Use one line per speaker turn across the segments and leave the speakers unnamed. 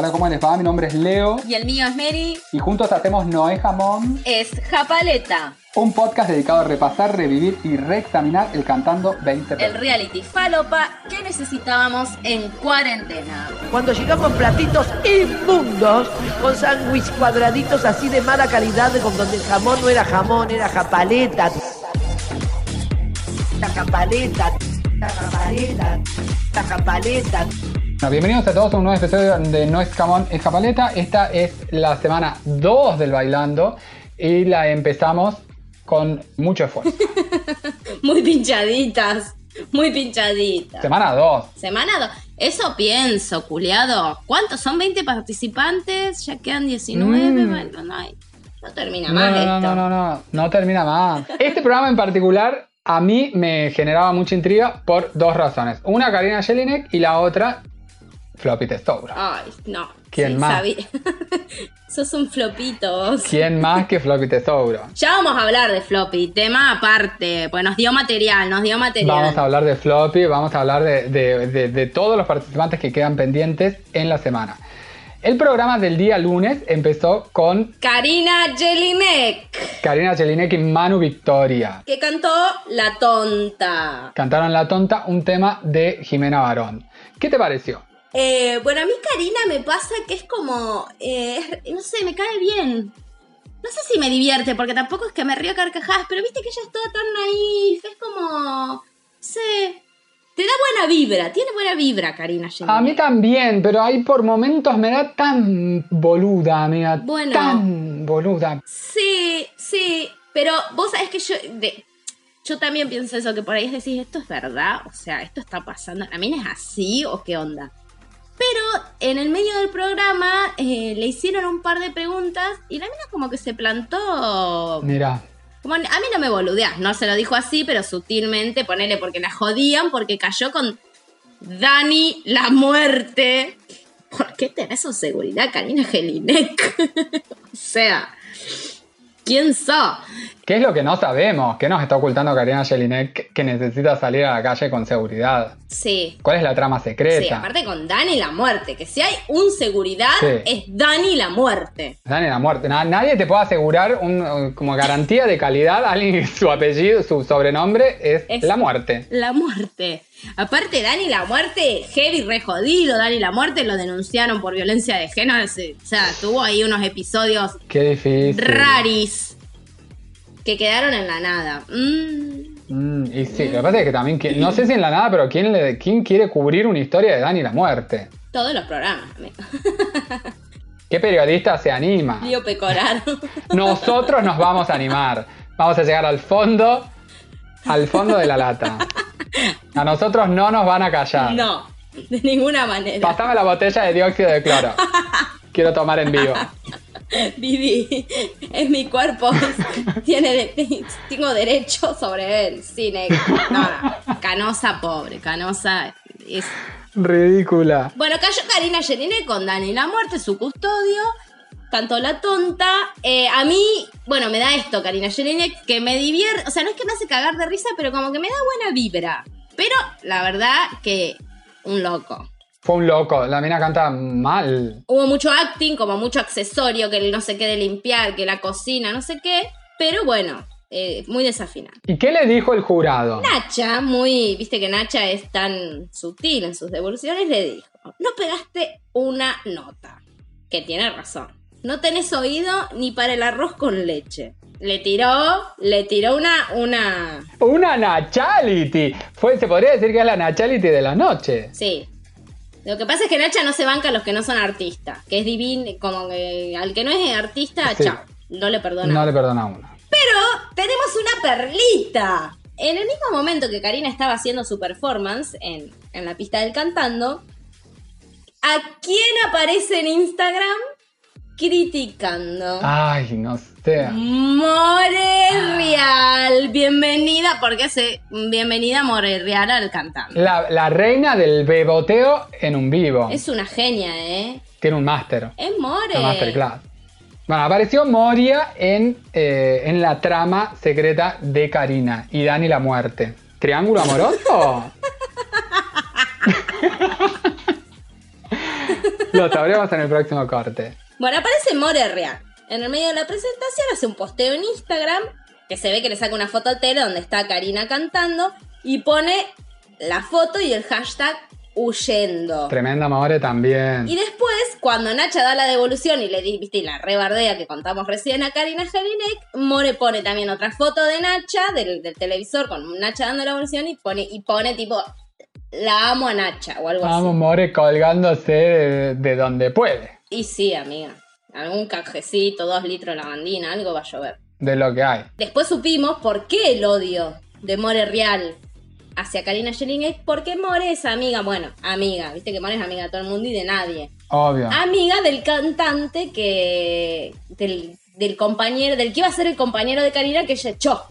Hola, ¿cómo les va? Mi nombre es Leo
Y el mío es Mary.
y juntos hacemos Noé Jamón,
Es Japaleta,
un podcast dedicado a repasar, revivir y reexaminar el Cantando 20
el reality falopa que necesitábamos en cuarentena.
Cuando llegamos platitos inmundos, con sándwich cuadraditos así de mala calidad, con donde el jamón no era jamón, era japaleta. La japaleta, la japaleta, la japaleta.
Bueno, bienvenidos a todos a un nuevo episodio de No es Jamón, es Japaleta. Esta es la semana 2 del Bailando y la empezamos con mucho esfuerzo.
Muy pinchaditas, muy pinchaditas.
semana 2.
Semana 2. Eso pienso, culiado. ¿Cuántos son 20 participantes? Ya quedan 19.
Mm.
Bueno, no, hay- no termina
No,
más
no, no,
esto.
no, no, no, no termina más. Este programa en particular a mí me generaba mucha intriga por dos razones. Una, Karina Jelinek y la otra, Floppy Testouro.
Ay, no.
¿Quién
Sí,
más?
sabía. Sos un flopito.
¿Quién más que Floppy Testouro?
Ya vamos a hablar de Floppy, tema aparte, pues nos dio material, nos dio material.
Vamos a hablar de Floppy, vamos a hablar de, de- de- de todos los participantes que quedan pendientes en la semana. El programa del día lunes empezó con
Karina Jelinek,
Karina Jelinek y Manu Victoria.
que cantó La Tonta.
Cantaron La Tonta, un tema de Jimena Barón. ¿Qué te pareció?
Eh, bueno, a mí Karina me pasa que es como, eh, no sé, me cae bien. No sé si me divierte, porque tampoco es que me río a carcajadas, pero viste que ella es toda tan naif, es como, sé, te da buena vibra, tiene buena vibra Karina.
A mí también, pero ahí por momentos me da tan boluda, amiga.
Bueno.
Tan boluda.
Sí, sí, pero vos sabés que yo, de- yo también pienso eso, que por ahí decir, esto es verdad, o sea, esto está pasando, ¿la mina es así o qué onda? Pero en el medio del programa eh, le hicieron un par de preguntas y la mina como que se plantó...
Mira.
Como, a mí no me boludeas, no se lo dijo así, pero sutilmente, ponele porque la jodían, porque cayó con Dani la muerte. ¿Por qué tenés su seguridad, Karina Jelinek? o sea, ¿quién sos?
¿Qué es lo que no sabemos? ¿Qué nos está ocultando Karina Jelinek que necesita salir a la calle con seguridad?
Sí.
¿Cuál es la trama secreta?
Sí, aparte con Dani la muerte, que si hay un seguridad,
Sí.
es Dani la muerte.
Dani, la muerte. Na- nadie te puede asegurar un- como garantía de calidad alguien su apellido, su sobrenombre es,
Es-
la muerte.
La muerte. Aparte, Dani la muerte, heavy re jodido. Dani la muerte lo denunciaron por violencia de género. O sea, tuvo ahí unos episodios
Qué difícil.
raris que quedaron en la nada. Mm,
Mm, y sí, lo que pasa es que también, no sé si en la nada, pero ¿quién, le, ¿quién quiere cubrir una historia de Dani la muerte?
todos los programas, amigo.
¿Qué periodista se anima?
Lío Pecoraro.
Nosotros nos vamos a animar. Vamos a llegar al fondo, al fondo de la lata. A nosotros no nos van a callar.
no, de ninguna manera.
Pásame la botella de dióxido de cloro. Quiero tomar en vivo.
Vivi, es mi cuerpo, tiene de- tengo derecho sobre él. Sí, negro. No, no. Canosa pobre, Canosa es...
Ridícula.
Bueno, cayó Karina Jelinek con Dani La Muerte, su custodio. Cantó La Tonta. Eh, a mí, bueno, me da esto, Karina Jelinek, que me divierte. O sea, no es que me hace cagar de risa, pero como que me da buena vibra. Pero la verdad que un loco.
Fue un loco. La mina canta mal.
Hubo mucho acting, como mucho accesorio, que el no sé qué de limpiar, que la cocina, no sé qué. Pero bueno, eh, muy desafinado.
¿Y qué le dijo el jurado?
Nacha, muy, viste que Nacha es tan sutil en sus devoluciones, le dijo, no pegaste una nota. Que tiene razón. No tenés oído ni para el arroz con leche. Le tiró, le tiró una, una,
Una Nachality. Fue, se podría decir que es la Nachality de la noche.
sí. Lo que pasa es que Nacha no se banca a los que no son artistas. Que es divino, como que al que no es artista,
Sí.
chao. No le perdona.
No le perdona.
Pero tenemos una perlita. En el mismo momento que Karina estaba haciendo su performance en, en la pista del cantando, ¿a quién aparece en Instagram criticando?
Ay, no sé.
More Real, bienvenida, porque se bienvenida More Real al cantando.
La, la reina del beboteo en un vivo.
Es una genia, ¿eh?
Tiene un máster.
Es More.
Una masterclass. Bueno, apareció Moria en, eh, en la trama secreta de Karina y Dani la muerte. ¿Triángulo amoroso? Lo sabremos en el próximo corte.
Bueno, aparece More Real. En el medio de la presentación hace un posteo en Instagram que se ve que le saca una foto al tele donde está Karina cantando y pone la foto y el hashtag huyendo.
Tremenda More también.
Y después, cuando Nacha da la devolución y le di, viste, y la rebardea que contamos recién a Karina Jelinek, More pone también otra foto de Nacha, del, del televisor, con Nacha dando la devolución y pone, y pone tipo, la amo a Nacha o algo
Vamos,
así.
More colgándose de, de donde puede,
Y sí, amiga. Algún canjecito, dos litros de lavandina, algo va a llover.
de lo que hay.
Después supimos por qué el odio de More Real hacia Karina Jelinek, porque More es amiga, bueno, amiga, viste que More es amiga de todo el mundo y de nadie.
Obvio.
amiga del cantante que. del, del compañero, del que iba a ser el compañero de Karina que ella echó.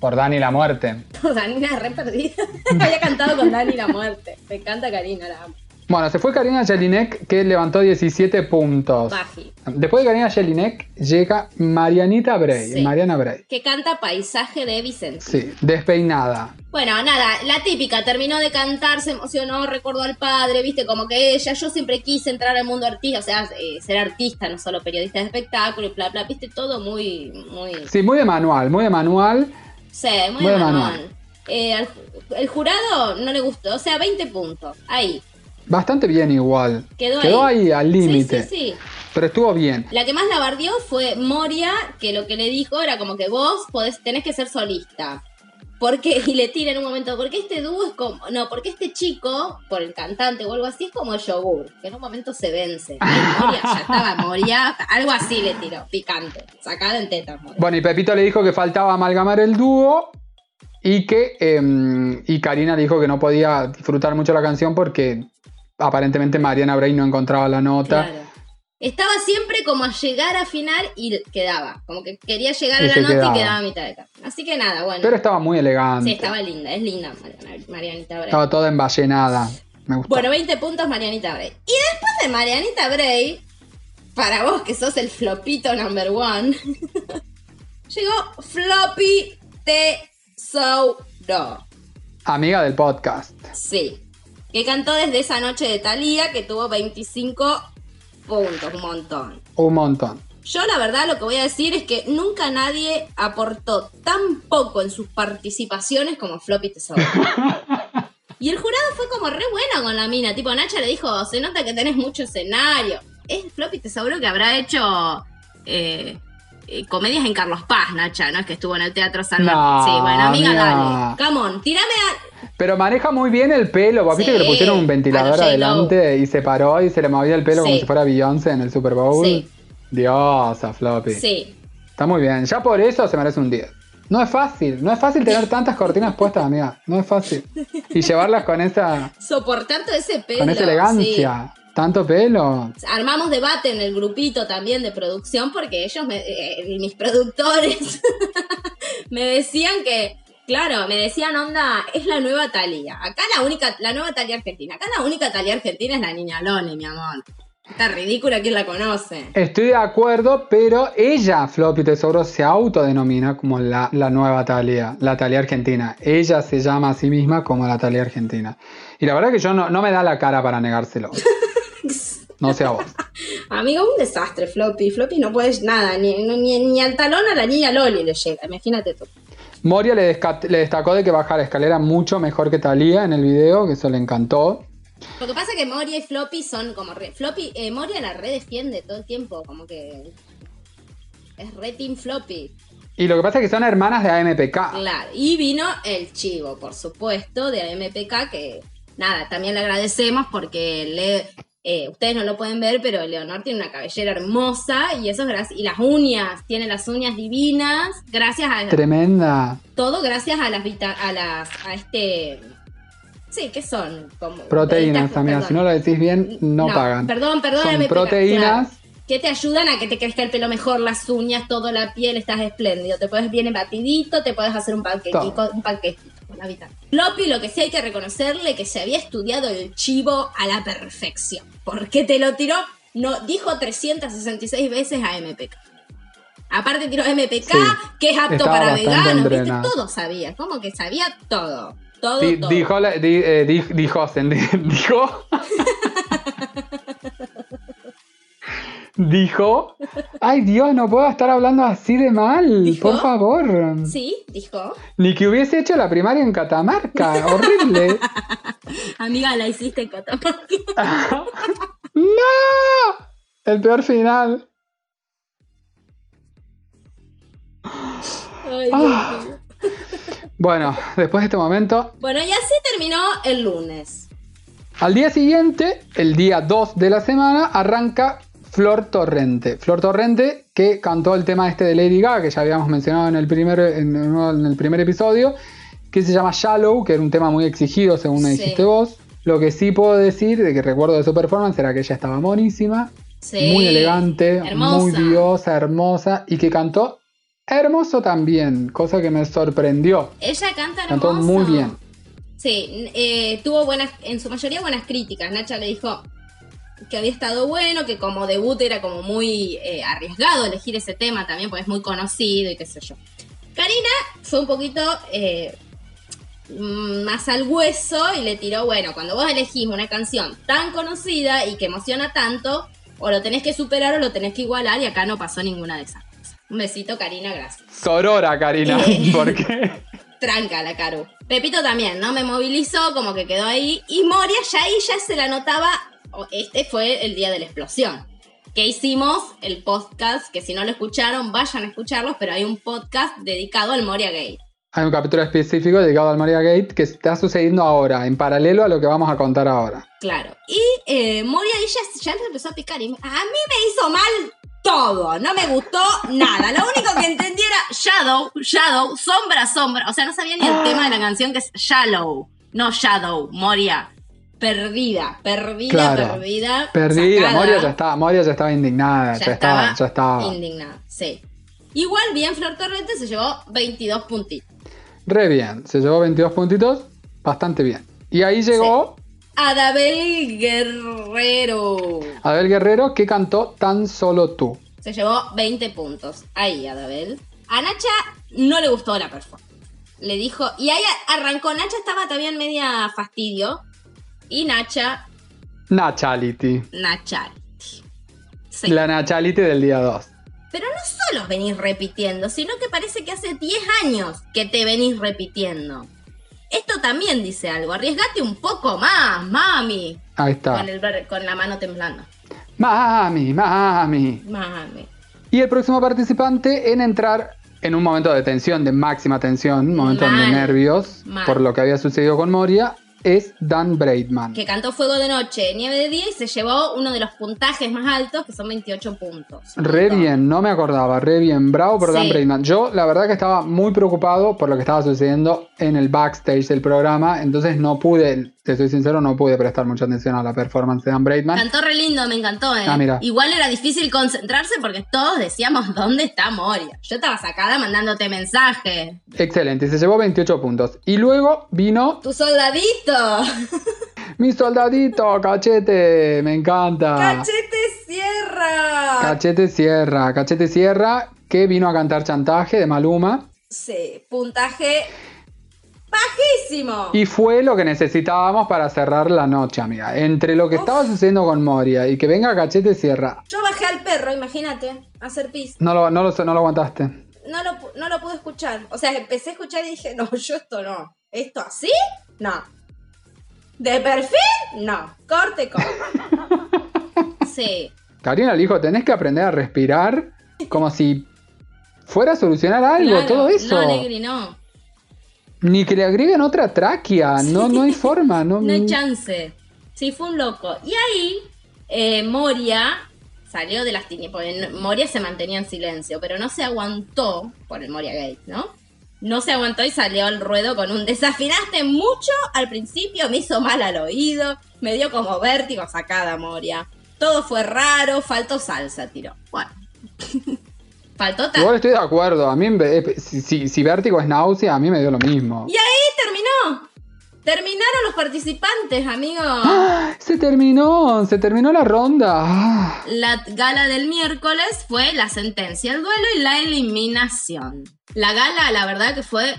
Por Dani la muerte.
Danina re perdida. Había cantado con Dani la muerte. Me encanta Karina, la amo.
Bueno, se fue Karina Jelinek que levantó 17 puntos.
Baji.
Después de Karina Jelinek llega Marianita Bray.
Sí.
Mariana Bray.
Que canta Paisaje de Vicente.
Sí, despeinada.
Bueno, nada, la típica, terminó de cantar, se emocionó, recordó al padre, viste, como que ella, yo siempre quise entrar al mundo artista, o sea, eh, ser artista, no solo periodista de espectáculo, y bla, bla, viste, todo muy, muy,
Sí, muy de manual, muy de manual.
Sí, muy,
Muy de
manual.
manual.
Eh, al- el jurado no le gustó, o sea, 20 puntos. Ahí.
Bastante bien igual.
Quedó ahí.
ahí al límite.
Sí, sí, sí.
Pero estuvo bien.
La que más la bardió fue Moria, que lo que le dijo era como que vos podés, tenés que ser solista. Porque, y le tira en un momento, porque este dúo es como, no, porque este chico, por el cantante o algo así, es como el yogur, que en un momento se vence. Moria, ya estaba Moria, algo así le tiró, picante, sacada en tetas, Moria.
Bueno, y Pepito le dijo que faltaba amalgamar el dúo y que em, y Karina dijo que no podía disfrutar mucho la canción porque aparentemente Mariana Bray no encontraba la nota.
Claro. Estaba siempre como a llegar a final y quedaba. Como que quería llegar a la nota
quedaba.
y quedaba a mitad de camino. Así que nada, bueno.
Pero estaba muy elegante.
sí, estaba linda, es linda Mariana- Marianita Bray.
Estaba toda emballenada. Me gustó.
Bueno, 20 puntos Marianita Bray. Y después de Marianita Bray, para vos que sos el flopito number one, llegó Floppy Tesouro.
Amiga del podcast.
Sí. Que cantó desde esa noche de Thalía, que tuvo 25 puntos, un montón.
Un montón.
Yo la verdad lo que voy a decir es que nunca nadie aportó tan poco en sus participaciones como Floppy Tesoro. y el jurado fue como re bueno con la mina. Tipo, Nacha le dijo, se nota que tenés mucho escenario. Es Floppy Tesoro que habrá hecho eh, eh, comedias en Carlos Paz, Nacha, ¿no? Es que estuvo en el Teatro San
No,
Martín. Sí, bueno, amiga,
amiga.
dale. Come on, tirame a...
Pero maneja muy bien el pelo. ¿Vos viste
Sí,
que le pusieron un
a
ventilador adelante y se paró y se le movía el pelo como si fuera Beyoncé en el Super Bowl?
Sí.
Diosa, Floppy.
Sí.
Está muy bien. Ya por eso se merece un 10. No es fácil. No es fácil tener tantas cortinas puestas, amiga. No es fácil. Y llevarlas con esa,
Soportar todo ese pelo.
con esa
sí.
elegancia. Tanto pelo.
Armamos debate en el grupito también de producción porque ellos, me- eh, mis productores, me decían que, claro, me decían, onda, es la nueva Talía. Acá la única, la nueva Talía argentina. Acá la única Talía argentina es la niña Lone, mi amor. Está ridícula, ¿quién la conoce?
Estoy de acuerdo, pero ella, Floppy Tesoro, se autodenomina como la, la nueva Talia, la Talia argentina. Ella se llama a sí misma como la Talia argentina. Y la verdad que yo no, no me da la cara para negárselo. No sé a vos.
Amigo, un desastre, Floppy. Floppy no puedes nada, ni, ni, ni al talón a la niña Loli le llega, imagínate tú.
Moria le, destacó de que baja la escalera mucho mejor que Talía en el video, que eso le encantó.
Lo que pasa es que Moria y Floppy son como re. Floppy, eh, Moria la re defiende todo el tiempo, como que. Es re Team Floppy.
Y lo que pasa es que son hermanas de AMPK.
Claro. Y vino el chivo, por supuesto, de AMPK, que nada, también le agradecemos porque le. Eh, ustedes no lo pueden ver, pero Leonor tiene una cabellera hermosa y eso es gracias. Y las uñas, tiene las uñas divinas, gracias a.
Tremenda.
Todo gracias a las vita- a las. a este. Sí, ¿qué son? Como
Proteínas,
perdón.
Si no lo decís bien, no, pagan.
Perdón, perdón.
Son proteínas.
claro, que te ayudan a que te crezca el pelo mejor, las uñas, toda la piel, estás espléndido. Te puedes bien batidito, te puedes hacer un panquequito, un panquequito la. Floppy, lo que sí hay que reconocerle que se había estudiado el chivo a la perfección. Porque te lo tiró, no, dijo 366 veces a MPK. Aparte tiró MPK,
Sí,
que es apto para veganos. Todo sabía, como que sabía todo. Todo,
Di-
todo.
dijo, la- di- eh, di- dijo, dijo, dijo, ay Dios, no puedo estar hablando así de mal,
¿Dijo?
por favor.
Sí, dijo.
Ni que hubiese hecho la primaria en Catamarca, horrible.
Amiga, la hiciste en Catamarca.
¡No! El peor final.
Ay, Dios
Ah. Bueno, después de este momento,
Bueno, y así terminó el lunes.
al día siguiente, el día 2 de la semana, arranca Flor Torrente. Flor Torrente que cantó el tema este de Lady Gaga, que ya habíamos mencionado en el primer, en, en el primer episodio, que se llama Shallow, que era un tema muy exigido según me
Sí.
dijiste vos. Lo que sí puedo decir de que recuerdo de su performance era que ella estaba monísima,
Sí.
muy elegante,
Hermosa.
muy diosa, hermosa, y que cantó hermoso también, cosa que me sorprendió.
Ella canta hermoso.
Cantó muy bien.
Sí, eh, tuvo buenas, en su mayoría buenas críticas. Nacha le dijo que había estado bueno, que como debut era como muy eh, arriesgado elegir ese tema también, porque es muy conocido y qué sé yo. Karina fue un poquito eh, más al hueso y le tiró, bueno, cuando vos elegís una canción tan conocida y que emociona tanto, o lo tenés que superar o lo tenés que igualar y acá no pasó ninguna de esas cosas. Un besito, Karina, gracias.
Sorora, Karina,
Eh.
porque
Tranca la Caru. Pepito también, ¿no? Me movilizó, como que quedó ahí. Y Moria ya ahí ya se la notaba. Este fue el día de la explosión. Que hicimos el podcast, que si no lo escucharon, vayan a escucharlos, pero hay un podcast dedicado al Moria Gate.
hay un capítulo específico dedicado al Maria Gate que está sucediendo ahora, en paralelo a lo que vamos a contar ahora.
Claro. Y eh, Moria ahí ya, ya empezó a picar. Y a mí me hizo mal todo. No me gustó nada. Lo único que entendí era Shadow, Shadow, sombra, sombra. O sea, no sabía ni el tema de la canción que es Shallow. No Shadow, Moria. Perdida, perdida,
Claro.
perdida.
Perdida,
sacada.
Moria ya estaba, Moria ya estaba indignada, ya,
Ya
estaba,
estaba
ya estaba.
Indignada, sí. Igual bien Flor Torrente se llevó 22 puntitos.
Re bien, se llevó 22 puntitos, bastante bien. Y ahí llegó
Adabel Guerrero.
Abel Guerrero que cantó Tan Solo Tú.
Se llevó 20 puntos. Ahí, Adabel. A Nacha no le gustó la performance. Le dijo. Y ahí arrancó. Nacha estaba también media fastidio. Y Nacha.
Nachality.
Nachality. Sí.
La Nachality del día 2.
Pero no solo venís repitiendo, sino que parece que hace 10 años que te venís repitiendo. Esto también dice algo. Arriesgate un poco más, mami.
Ahí está.
Con, el ver- con la mano temblando.
Mami, mami.
Mami.
Y el próximo participante en entrar en un momento de tensión, de máxima tensión, un momento de nervios,
Mal.
por lo que había sucedido con Moria, es Dan Braidman.
que cantó Fuego de Noche, Nieve de Día y se llevó uno de los puntajes más altos, que son 28 puntos.
Re bien, no me acordaba, re bien, bravo por Dan. Braidman. Yo la verdad que estaba muy preocupado por lo que estaba sucediendo en el backstage del programa, entonces no pude, te soy sincero, no pude prestar mucha atención a la performance de Dan Braidman.
Cantó re lindo, me encantó, ¿eh?
Ah, mira.
Igual era difícil concentrarse porque todos decíamos, ¿dónde está Moria? Yo estaba sacada mandándote mensajes.
Excelente, se llevó 28 puntos. Y luego vino
¡Tu soldadito!
mi soldadito, Cachete, me encanta.
¡Cachete Sierra!
Cachete Sierra, Cachete Sierra, que vino a cantar chantaje de Maluma.
sí, puntaje bajísimo.
Y fue lo que necesitábamos para cerrar la noche, amiga. Entre lo que estaba sucediendo con Moria y que venga Cachete Sierra,
Yo bajé al perro, imagínate, a hacer pis.
no lo, no lo, no lo aguantaste.
no lo, no lo pude escuchar. O sea, empecé a escuchar y dije, no, yo esto no. ¿Esto así? No. ¿De perfil? No. Corte, corte. Sí.
Karina le dijo, tenés que aprender a respirar como si fuera a solucionar algo,
Claro.
todo eso.
No, Negri, no.
Ni que le agreguen otra tráquea, no, no hay forma. No,
No hay chance. Sí, fue un loco. Y ahí, eh, Moria salió de las tinieblas. Porque Moria se mantenía en silencio, pero no se aguantó por el Moria Gate, ¿no? No se aguantó y salió al ruedo con un desafinaste mucho al principio, me hizo mal al oído, me dio como vértigo sacada Moria. Todo fue raro, faltó salsa, tiró. Bueno. faltó tal.
Igual estoy de acuerdo, a mí eh, si, si, si vértigo es náusea, a mí me dio lo mismo.
Y ahí terminó. Terminaron los participantes, amigos.
¡Ah! Se terminó, se terminó la ronda. Ah.
La gala del miércoles fue la sentencia, el duelo y la eliminación. La gala, la verdad que fue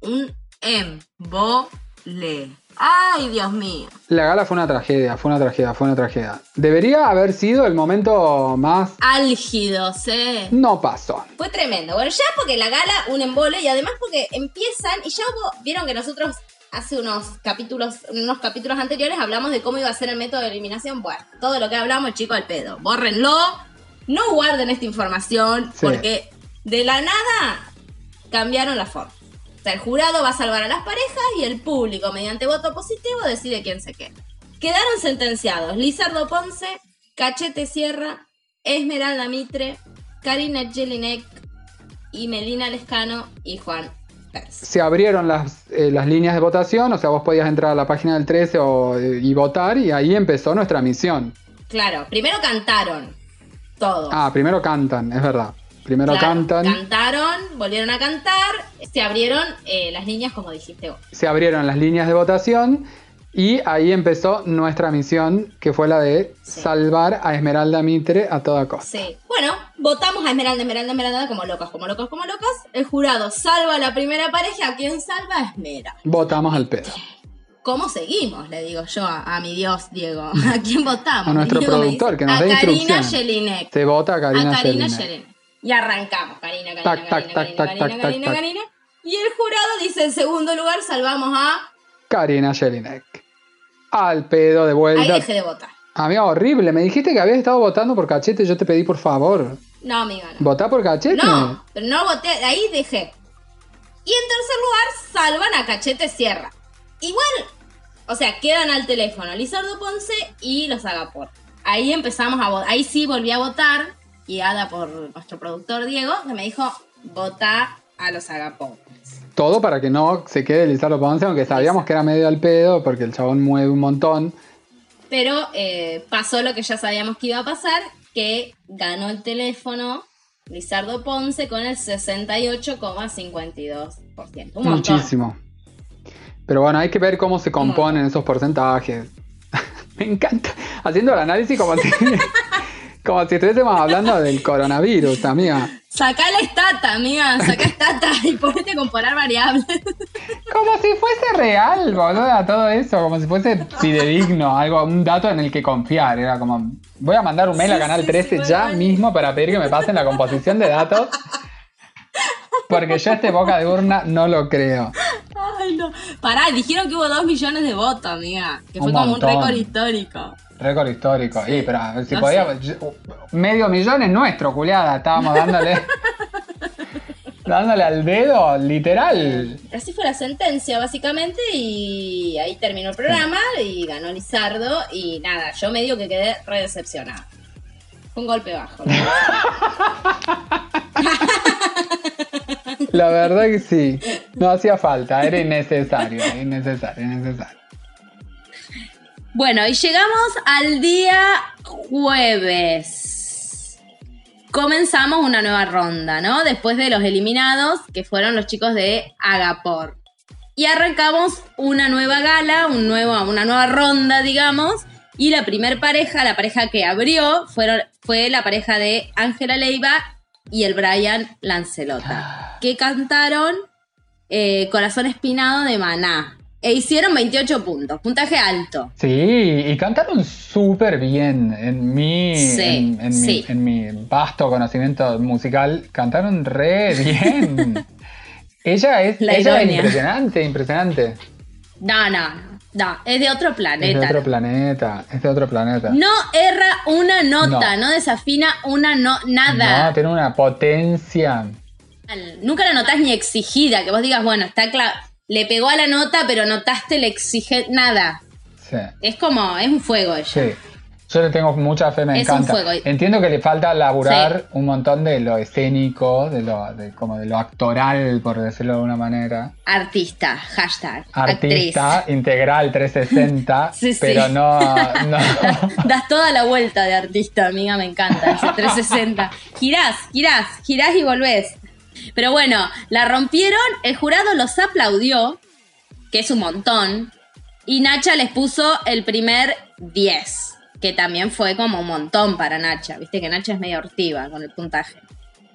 un embole. Ay, Dios mío.
La gala fue una tragedia, fue una tragedia, fue una tragedia. Debería haber sido el momento más...
Álgidos, ¿eh?
No pasó.
Fue tremendo. Bueno, ya porque la gala, un embole, y además porque empiezan, y ya hubo, vieron que nosotros hace unos capítulos, unos capítulos anteriores hablamos de cómo iba a ser el método de eliminación. Bueno, todo lo que hablamos, chico, al pedo. Bórrenlo, no guarden esta información,
Sí.
porque de la nada cambiaron la forma. O sea, el jurado va a salvar a las parejas y el público, mediante voto positivo, decide quién se queda. Quedaron sentenciados Lizardo Ponce, Cachete Sierra, Esmeralda Mitre, Karina Jelinek y Melina Lescano y Juan Pérez.
Se abrieron las, eh, las líneas de votación, o sea, vos podías entrar a la página del 13 o- y votar, y ahí empezó nuestra misión.
Claro, primero cantaron todos.
Ah, primero cantan, es verdad. Primero
Claro,
cantan,
Cantaron, volvieron a cantar, se abrieron eh, las líneas como dijiste vos.
se abrieron las líneas de votación, y ahí empezó nuestra misión, que fue la de
Sí.
salvar a Esmeralda Mitre a toda costa.
Sí. Bueno, votamos a Esmeralda, Esmeralda, Esmeralda como locos, como locos, como locos. El jurado salva a la primera pareja. ¿A quién salva? A Esmera.
Votamos al pedo.
¿Cómo seguimos? Le digo yo a, a mi Dios, Diego. ¿A quién votamos?
A nuestro
Diego
productor,
dice,
que nos
A
dé
Karina
instrucciones.
Jelinek.
Se vota a Karina,
a Karina
Jelinek.
Jelinek. Y arrancamos. Karina, Karina,
Tac, tac,
Karina,
tac,
Karina,
tac,
Karina,
tac,
Karina. Karina. Y el jurado dice en segundo lugar salvamos a...
Karina Jelinek. Al pedo de
Ahí
vuelta.
dejé de votar.
Amiga, horrible. Me dijiste que habías estado votando por cachete. Yo te pedí por favor.
No, amiga, no.
¿Votá por cachete?
No, pero no voté, ahí dejé. Y en tercer lugar, salvan a Cachete Sierra. Igual, o sea, quedan al teléfono Lizardo Ponce y los Agapor. Ahí empezamos a votar, ahí sí volví a votar, guiada por nuestro productor Diego, que me dijo, vota a los Agapor.
Todo para que no se quede Lizardo Ponce, aunque sabíamos que era medio al pedo, porque el chabón mueve un montón.
Pero eh, pasó lo que ya sabíamos que iba a pasar, que ganó el teléfono Lizardo Ponce con el 68,52%. Un montón.
Muchísimo. Pero bueno, hay que ver cómo se componen esos porcentajes. Me encanta. Haciendo el análisis como como si estuviésemos hablando del coronavirus, amiga.
Sacá la estata, amiga, sacá estata y ponete a comparar variables.
Como si fuese real, boludo, todo eso, como si fuese fidedigno, algo, un dato en el que confiar. Era como, voy a mandar un mail a
Sí,
Canal
sí,
13
sí,
ya mismo para pedir que me pasen la composición de datos. Porque yo este boca de urna no lo creo.
Ay, no. Pará, dijeron que hubo dos millones de votos, amiga. Que fue como
montón.
un récord histórico.
Récord histórico. Y, pero a ver, si
No
podíamos. Medio millón es nuestro, culiada. Estábamos dándole. dándole al dedo, literal.
Así fue la sentencia, básicamente, y ahí terminó el programa y ganó Lizardo. Y nada, yo medio que quedé re decepcionada. Fue un golpe bajo. La verdad
que sí. No hacía falta, era innecesario. Innecesario, innecesario.
Bueno, y llegamos al día jueves. Comenzamos una nueva ronda, ¿no? Después de los eliminados, que fueron los chicos de Agapor. Y arrancamos una nueva gala, un nuevo, una nueva ronda, digamos. Y la primer pareja, la pareja que abrió, fueron, fue la pareja de Ángela Leiva y el Brian Lancelota. Que cantaron eh, Corazón Espinado de Maná. E hicieron 28 puntos, puntaje alto.
Sí, y cantaron súper bien. En mi,
Sí,
en, en
sí.
mi, en mi vasto conocimiento musical, cantaron re bien. ella es,
La
ella es impresionante, impresionante.
No, no, no, es de otro
Es
planeta.
de otro planeta, es de otro planeta.
No erra una nota, no,
No.
desafina una no, nada.
No, tiene una potencia.
Nunca la notás ni exigida, que vos digas, bueno, está claro, le pegó a la nota, pero notaste el exige nada.
Sí,
Es como, es un fuego ella.
sí. Yo le tengo mucha fe, me
Es un fuego.
Entiendo que le falta laburar un montón de lo escénico, de lo, de, como de lo actoral, por decirlo de alguna manera.
Artista, hashtag.
artista integral 360,
Sí, sí.
pero no, no.
actriz. Das toda la vuelta de artista, amiga, me encanta. Ese 360. Girás, girás, girás y volvés. Pero bueno, la rompieron, el jurado los aplaudió, que es un montón, y Nacha les puso el primer 10, que también fue como un montón para Nacha. Viste que Nacha es medio hortiva con el puntaje.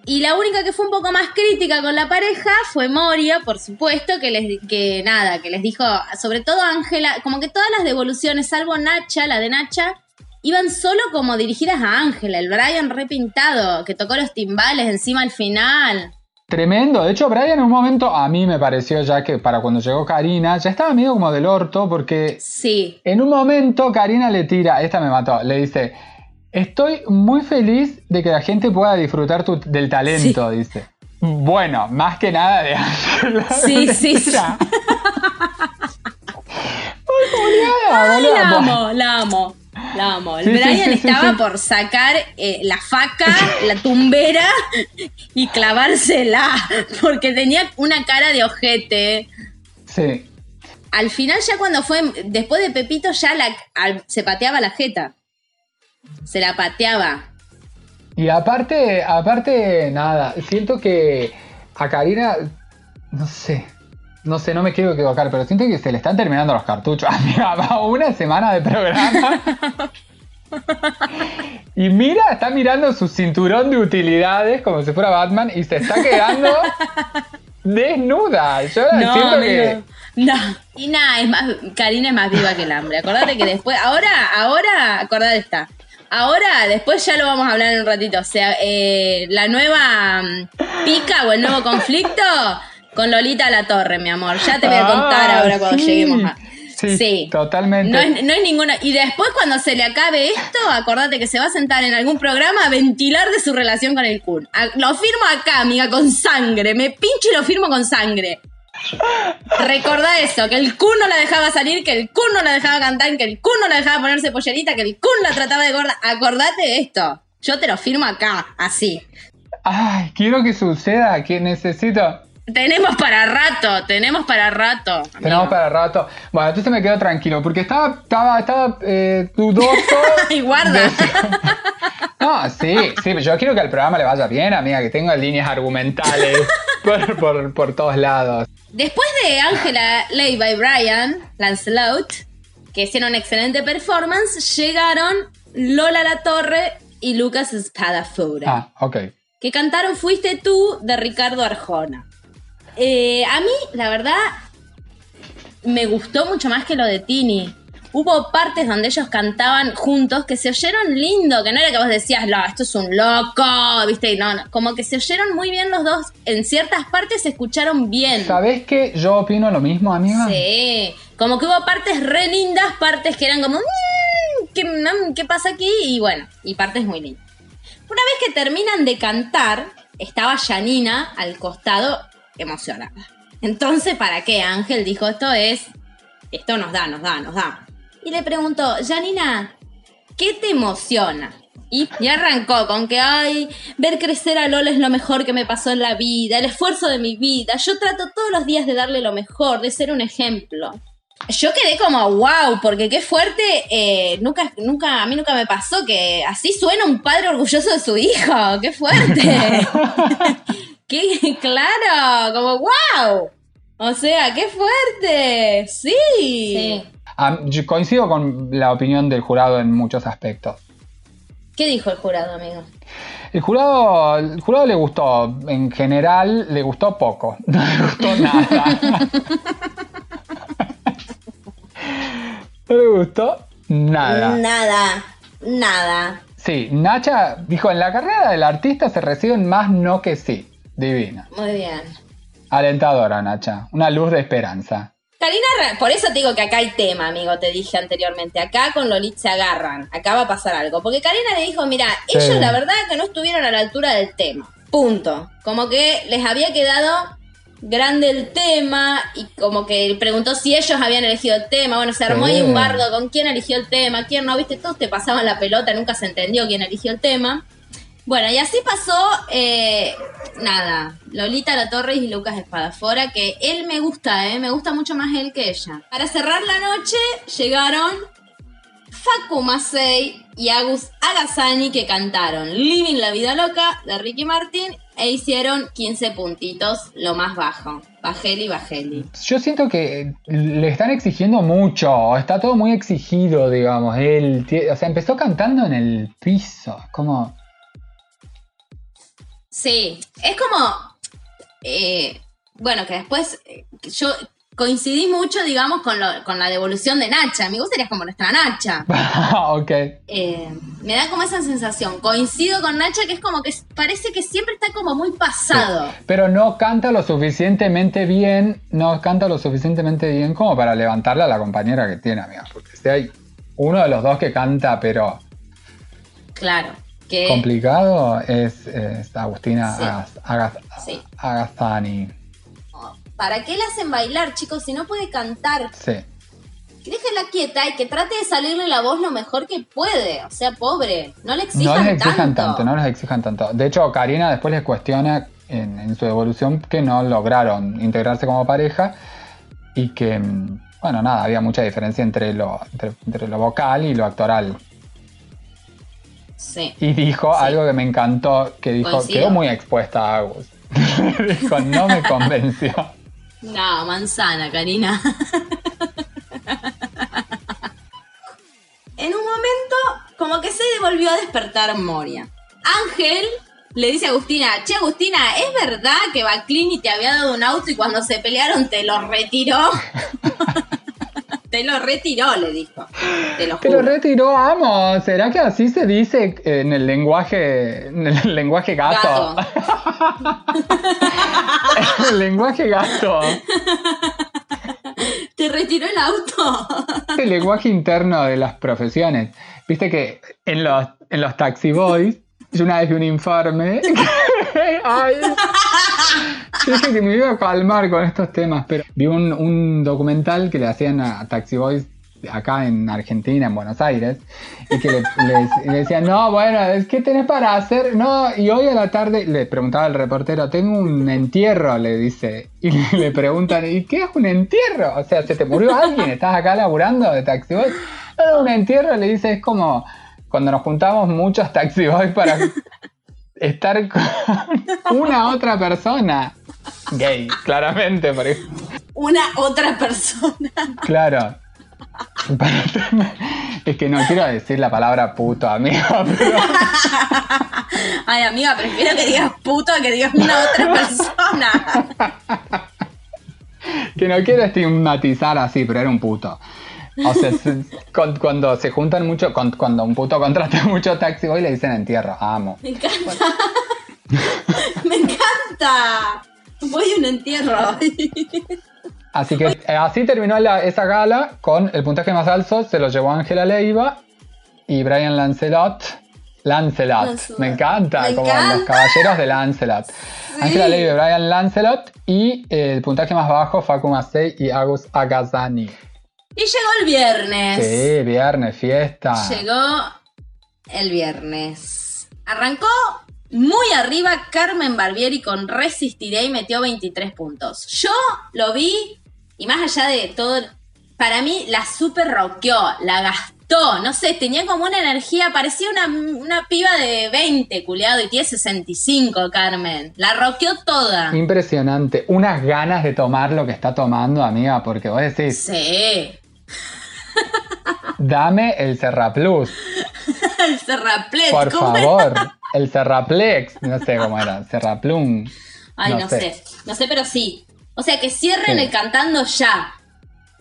Y la única que fue un poco más crítica con la pareja fue Moria, por supuesto, que les que nada, que les dijo, sobre todo Ángela, como que todas las devoluciones, salvo Nacha, la de Nacha, iban solo como dirigidas a Ángela, el Brian repintado, que tocó los timbales encima al final.
Tremendo. De hecho, Brian en un momento a mí me pareció ya que para cuando llegó Karina, ya estaba medio como del orto porque
Sí.
en un momento Karina le tira, esta me mató, le dice, estoy muy feliz de que la gente pueda disfrutar tu- del talento, dice. Bueno, más que nada de Ángela.
Sí, sí, sí.
Ay,
la amo, la amo. La amo. El
Sí,
Brian
sí,
estaba por sacar eh, la faca, la tumbera y clavársela. Porque tenía una cara de ojete.
Sí.
Al final, ya cuando fue. Después de Pepito, ya la, al- se pateaba la jeta. Se la pateaba.
Y aparte, aparte, nada, siento que a Karina, no sé, no sé, no me quiero equivocar, pero siento que se le están terminando los cartuchos. Amiga, va una semana de programa. Y mira, está mirando su cinturón de utilidades como si fuera Batman y se está quedando desnuda. Yo siento que...
No. Y nada, es más, Karina es más viva que el hambre. Acordate que después, ahora, ahora, acordate esta. Ahora, después ya lo vamos a hablar en un ratito. O sea, eh, la nueva mm, pica o el nuevo conflicto con Lolita La Torre, mi amor. Ya te voy a contar
Ah,
ahora cuando
sí.
lleguemos a.
Sí, totalmente.
No es, no es ninguna. Y después, cuando se le acabe esto, acordate que se va a sentar en algún programa a ventilar de su relación con el Kun. A- Lo firmo acá, amiga, con sangre. Me pincho y lo firmo con sangre. Recordá eso, que el Kun no la dejaba salir, que el Kun no la dejaba cantar, que el Kun no la dejaba ponerse pollerita, que el Kun la trataba de gorda. Acordate de esto. Yo te lo firmo acá, así.
Ay, quiero que suceda, que necesito...
Tenemos para rato, tenemos para rato.
Tenemos para rato. Bueno, entonces me quedo tranquilo, porque estaba, estaba, estaba eh, dudoso.
Ay, guarda.
de- No, sí, sí, pero yo quiero que al programa le vaya bien, amiga, que tenga líneas argumentales por, por, por todos lados.
Después de Angela Leiva y Brian Lancelot, que hicieron una excelente performance, llegaron Lola La Torre y Lucas Spadafora,
Ah, ok.
que cantaron Fuiste tú de Ricardo Arjona. Eh, a mí, la verdad, me gustó mucho más que lo de Tini. Hubo partes donde ellos cantaban juntos que se oyeron lindo, que no era que vos decías, no, esto es un loco, viste, no, no, como que se oyeron muy bien los dos, en ciertas partes se escucharon bien.
¿Sabés que yo opino lo mismo, amiga?
Sí, como que hubo partes re lindas, partes que eran como, "Mm, ¿qué, mm, ¿qué pasa aquí? Y bueno, y partes muy lindas. Una vez que terminan de cantar, estaba Janina al costado emocionada. Entonces, ¿para qué? Ángel dijo, esto es, esto nos da, nos da, nos da. Y le preguntó, Janina, ¿qué te emociona? Y, y arrancó con que, ay, ver crecer a Lola es lo mejor que me pasó en la vida, el esfuerzo de mi vida. Yo trato todos los días de darle lo mejor, de ser un ejemplo. Yo quedé como, wow, porque qué fuerte, eh, nunca, nunca, a mí nunca me pasó que así suena un padre orgulloso de su hijo, qué fuerte. qué claro, como, wow. O sea, qué fuerte. Sí.
Ah, yo coincido con la opinión del jurado en muchos aspectos.
¿Qué dijo el jurado, amigo?
El jurado, el jurado le gustó, en general le gustó poco, no le gustó nada. no le gustó nada.
Nada, nada.
Sí, Nacha dijo, en la carrera del artista se reciben más no que sí. Divina.
Muy bien.
Alentadora, Nacha. Una luz de esperanza.
Karina, por eso te digo que acá hay tema, amigo, te dije anteriormente. Acá con Lolit se agarran. Acá va a pasar algo. Porque Karina le dijo, mira,
Sí.
ellos la verdad que no estuvieron a la altura del tema. Punto. Como que les había quedado grande el tema y como que preguntó si ellos habían elegido el tema. Bueno, se armó ahí
Sí.
un bardo con quién eligió el tema, quién no, viste, todos te pasaban la pelota, nunca se entendió quién eligió el tema. Bueno, y así pasó, eh, nada, Lolita La Torres y Lucas Espadafora, que él me gusta, eh, me gusta mucho más él que ella. Para cerrar la noche llegaron Facu y Agus Agassani que cantaron Living la Vida Loca de Ricky Martin e hicieron 15 puntitos, lo más bajo. Bajeli, Bajeli.
Yo siento que le están exigiendo mucho, está todo muy exigido, digamos. Él, o sea, empezó cantando en el piso, como...
Sí, es como. eh, bueno, que después eh, yo coincidí mucho, digamos, con, lo- con la devolución de Nacha. Mi gusto serías como nuestra Nacha.
ok.
Eh, me da como esa sensación. Coincido con Nacha que es como que parece que siempre está como muy pasado.
Pero no canta lo suficientemente bien, no canta lo suficientemente bien como para levantarle a la compañera que tiene, amiga. Porque si hay uno de los dos que canta, pero
Claro. Que
complicado, es, es Agustina
Sí. Sí.
Agastani.
¿Para qué la hacen bailar, chicos? Si no puede cantar.
Sí.
Déjela quieta y que trate de salirle la voz lo mejor que puede. O sea, pobre. No le
No
exijan,
les exijan
tanto.
tanto, no les exijan tanto. De hecho, Karina después les cuestiona en, en su evolución que no lograron integrarse como pareja y que, mm, bueno, nada, había mucha diferencia entre lo, entre, entre lo vocal y lo actoral.
Sí.
Y dijo
Sí.
algo que me encantó, que dijo,
Coincido.
quedó muy expuesta a Agus. dijo, no me convenció.
No, manzana, Karina. en un momento, como que se volvió a despertar Moria. Ángel le dice a Agustina, che Agustina, ¿es verdad que Baclini te había dado un auto y cuando se pelearon te lo retiró? te lo retiró, le dijo. Te lo
retiró, amo. ¿Será que así se dice en el lenguaje, en el lenguaje gato?
Gato.
el lenguaje gato.
¿Te retiró el auto?
el lenguaje interno de las profesiones. Viste que en los, en los taxi boys, yo una vez vi un informe. Ay, dije que me iba a calmar con estos temas, pero vi un, un documental que le hacían a taxi boys acá en Argentina, en Buenos Aires, y que le, decían, no, bueno, ¿qué tenés para hacer? No, y hoy a la tarde le preguntaba al reportero, tengo un entierro, le dice, y le, le preguntan, ¿y qué es un entierro? O sea, ¿se te murió alguien? ¿Estás acá laburando de taxi boy? No, un entierro, le dice, es como cuando nos juntamos muchos taxi boys para estar con una otra persona. Gay, claramente, porque
Una otra persona.
Claro. Es que no quiero decir la palabra puto, amigo, pero
Ay, amiga, prefiero que digas puto que digas una otra persona.
que no quiero estigmatizar así, pero era un puto. O sea, se- con- cuando se juntan mucho, con- cuando un puto contrata mucho taxi boy le dicen entierro, amo.
Me encanta. Me encanta. Voy a un entierro.
Así que eh, así terminó la- esa gala con el puntaje más alto, se lo llevó Ángela Leiva y Brian Lancelot. Lancelot,
Lancelot.
me encanta,
Me
como
encanta.
los caballeros de Lancelot. Ángela Leiva y Brian Lancelot y eh, el puntaje más bajo Facu Macei y Agus Agazani.
Y llegó el viernes.
Sí, viernes, fiesta.
Llegó el viernes. Arrancó muy arriba Carmen Barbieri con Resistiré y metió 23 puntos. Yo lo vi y más allá de todo, para mí la super rockeó, la gastó, no sé, tenía como una energía, parecía una, una piba de 20, culiado, y tiene 65, Carmen. La rockeó toda.
Impresionante. Unas ganas de tomar lo que está tomando, amiga, porque vos decís,
Sí.
dame el Serraplus,
El Serraplet,
por
¿cómo era?
El Serraplex, no sé cómo era, Serraplum.
Ay, no,
No
sé.
sé.
No sé, pero sí. O sea, que cierren
Sí.
el cantando ya.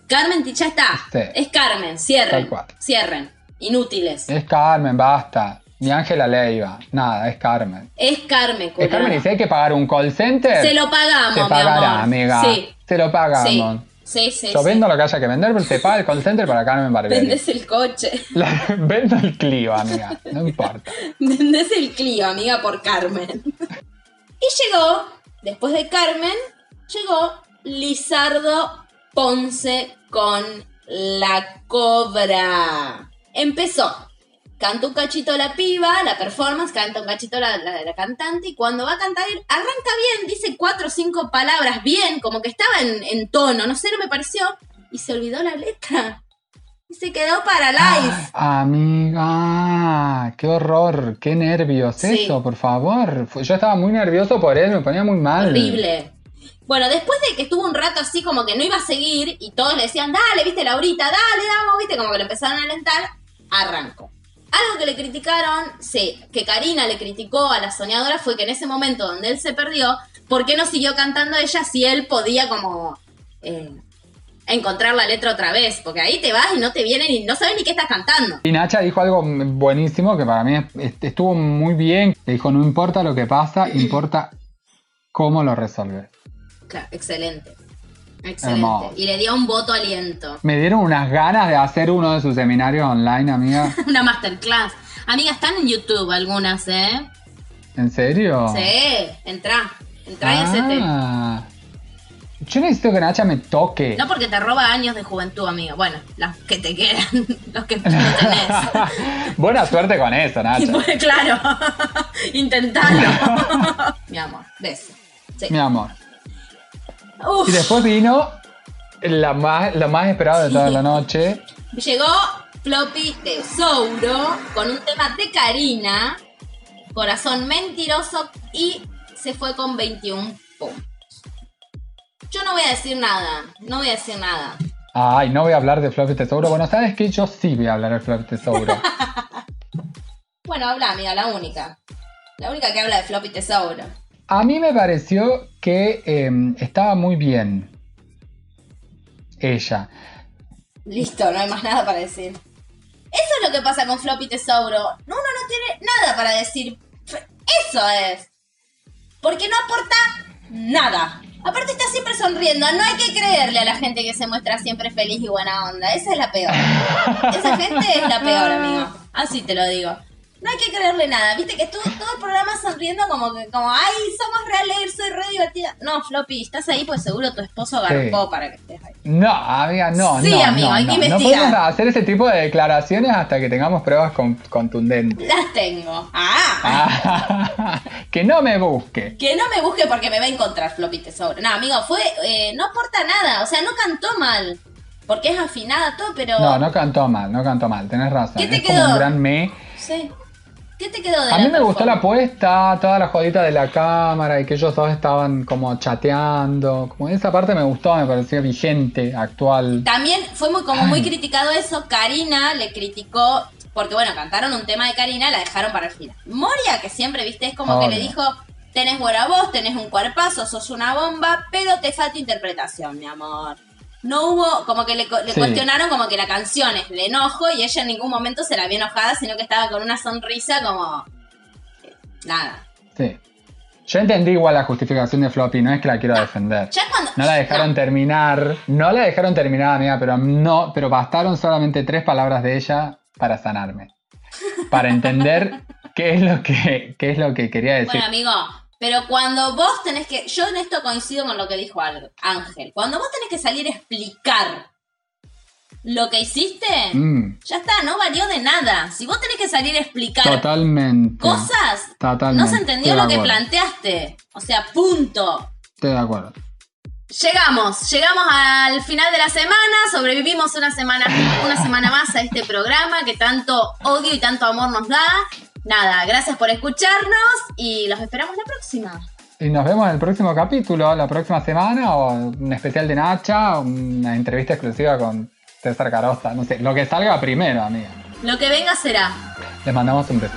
Carmen, ya está.
Sí.
Es Carmen, cierren. Cierren. Inútiles.
Es Carmen, basta. Ni Ángela Leiva. Nada, es Carmen.
Es Carmen,
Es Carmen y si hay que pagar un call center,
Se lo pagamos,
se
mi
pagará,
amor.
amiga.
Sí.
Se lo pagamos.
Sí, sí.
Yo
sí.
vendo lo que haya que vender, pero se paga el call center para Carmen Barbieri.
Vendés el coche.
La- vendo el Clio, amiga. No importa.
Vendés el Clio, amiga, por Carmen. y llegó, después de Carmen, llegó Lizardo Ponce con La Cobra. Empezó. Canta un cachito la piba, la performance, canta un cachito la, la- la cantante y cuando va a cantar arranca bien, dice cuatro o cinco palabras bien, como que estaba en, en tono, no sé, no me pareció, y se olvidó la letra. Y se quedó para live.
Amiga, qué horror, qué nervios.
Sí.
Eso, por favor. Yo estaba muy nervioso por él, me ponía muy mal.
Horrible. Bueno, después de que estuvo un rato así como que no iba a seguir y todos le decían, dale, viste, Laurita, dale, vamos, viste, como que lo empezaron a alentar, arrancó. Algo que le criticaron, sí, que Karina le criticó a la soñadora fue que en ese momento donde él se perdió, ¿por qué no siguió cantando ella si él podía como eh, encontrar la letra otra vez? Porque ahí te vas y no te vienen y no sabes ni qué estás cantando.
Y Nacha dijo algo buenísimo que para mí est- estuvo muy bien. Le dijo, no importa lo que pasa, importa cómo lo resolves.
Claro, excelente. Excelente.
Hermoso.
Y le dio un voto aliento.
Me dieron unas ganas de hacer uno de sus seminarios online, amiga.
Una masterclass. Amiga, están en YouTube algunas, ¿eh?
¿En serio?
Sí, entra. Entra y hacete.
Ah. Yo necesito que Nacha me toque.
No porque te roba años de juventud, amigo. Bueno, los que te quedan, los que no tenés.
Buena suerte con eso, Nacha.
pues, claro, intentalo. Mi amor, beso. Sí.
Mi amor.
Uf,
Y después vino la más, lo más esperado de toda la noche.
llegó Floppy de Souro con un tema de Karina, Corazón Mentiroso, y se fue con 21 puntos. Yo no voy a decir nada, no voy a decir nada.
Ay, no voy a hablar de Floppy Tesouro. Bueno, ¿sabes qué? Yo sí voy a hablar de Floppy Tesouro.
Bueno, habla, amiga, la única. La única que habla de Floppy Tesouro.
A mí me pareció que eh, estaba muy bien. Ella.
Listo, no hay más nada para decir. Eso es lo que pasa con Floppy Tesouro. Uno no tiene nada para decir. Eso es. Porque no aporta nada. Aparte está siempre sonriendo. No hay que creerle a la gente que se muestra siempre feliz y buena onda. Esa es la peor. Esa gente es la peor, amigo. Así te lo digo. No hay que creerle nada. Viste que estuvo todo el programa sonriendo como que, como, ay, somos re alegres, soy re divertida. No, Floppy, estás ahí pues seguro tu esposo garpó para que estés ahí.
No, amiga, no,
Sí,
no,
amigo,
no,
hay que
no. No
investigar.
podemos hacer ese tipo de declaraciones hasta que tengamos pruebas con- contundentes.
Las tengo. Ah,
Ah, que no me busque.
Que no me busque porque me va a encontrar Floppy Tesouro. No, amigo, fue. eh, no aporta nada. O sea, no cantó mal. Porque es afinada todo, pero.
No, no cantó mal, no cantó mal, tenés razón.
¿Qué te
es como
quedó?
un gran me.
Sí. ¿Qué te quedó de
A
la
mí me gustó la apuesta, toda la jodita de la cámara y que ellos dos estaban como chateando. Como esa parte me gustó, me pareció vigente, actual.
También fue muy como muy criticado eso. Karina le criticó. Porque bueno, cantaron un tema de Karina, la dejaron para el final. Moria, que siempre, viste, es como que le dijo. Tenés buena voz, tenés un cuerpazo, sos una bomba, pero te falta interpretación, mi amor. No hubo, como que le, co- le
Sí.
cuestionaron como que la canción es el enojo y ella en ningún momento se la vio enojada, sino que estaba con una sonrisa como... eh, Nada.
Sí. Yo entendí igual la justificación de Floppy, no es que la quiero defender.
Ya cuando...
No la dejaron
No.
terminar, no la dejaron terminar, amiga, pero no, pero bastaron solamente tres palabras de ella para sanarme. Para entender qué es lo que, qué es lo que quería decir.
Bueno, amigo, pero cuando vos tenés que... Yo en esto coincido con lo que dijo Ángel. Cuando vos tenés que salir a explicar lo que hiciste,
Mm,
ya está, no valió de nada. Si vos tenés que salir a explicar
totalmente.
cosas,
Totalmente.
no se entendió lo que planteaste. O sea, punto.
Estoy de acuerdo.
Llegamos, llegamos al final de la semana, sobrevivimos una semana, una semana más a este programa que tanto odio y tanto amor nos da. Nada, gracias por escucharnos y los esperamos la próxima.
Y nos vemos en el próximo capítulo, la próxima semana, o un especial de Nacha, una entrevista exclusiva con César Carosta. No sé, lo que salga primero, amiga.
Lo que venga será.
Les mandamos un beso.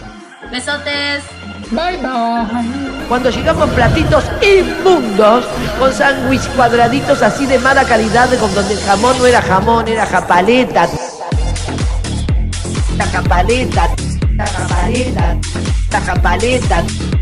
Besotes.
Bye bye.
Cuando llegamos platitos inmundos, con sándwich cuadraditos así de mala calidad, con donde el jamón no era jamón, era japaleta. La japaleta, la japaleta, la japaleta.